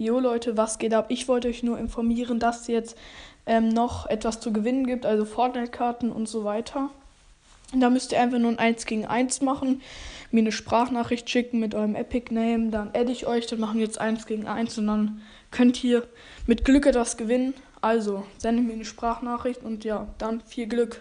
Jo Leute, was geht ab? Ich wollte euch nur informieren, dass es jetzt ähm, noch etwas zu gewinnen gibt, also Fortnite-Karten und so weiter. Da müsst ihr einfach nur ein 1 gegen 1 machen, mir eine Sprachnachricht schicken mit eurem Epic-Name, dann adde ich euch, dann machen wir jetzt 1 gegen 1 und dann könnt ihr mit Glück etwas gewinnen. Also, sendet mir eine Sprachnachricht und ja, dann viel Glück.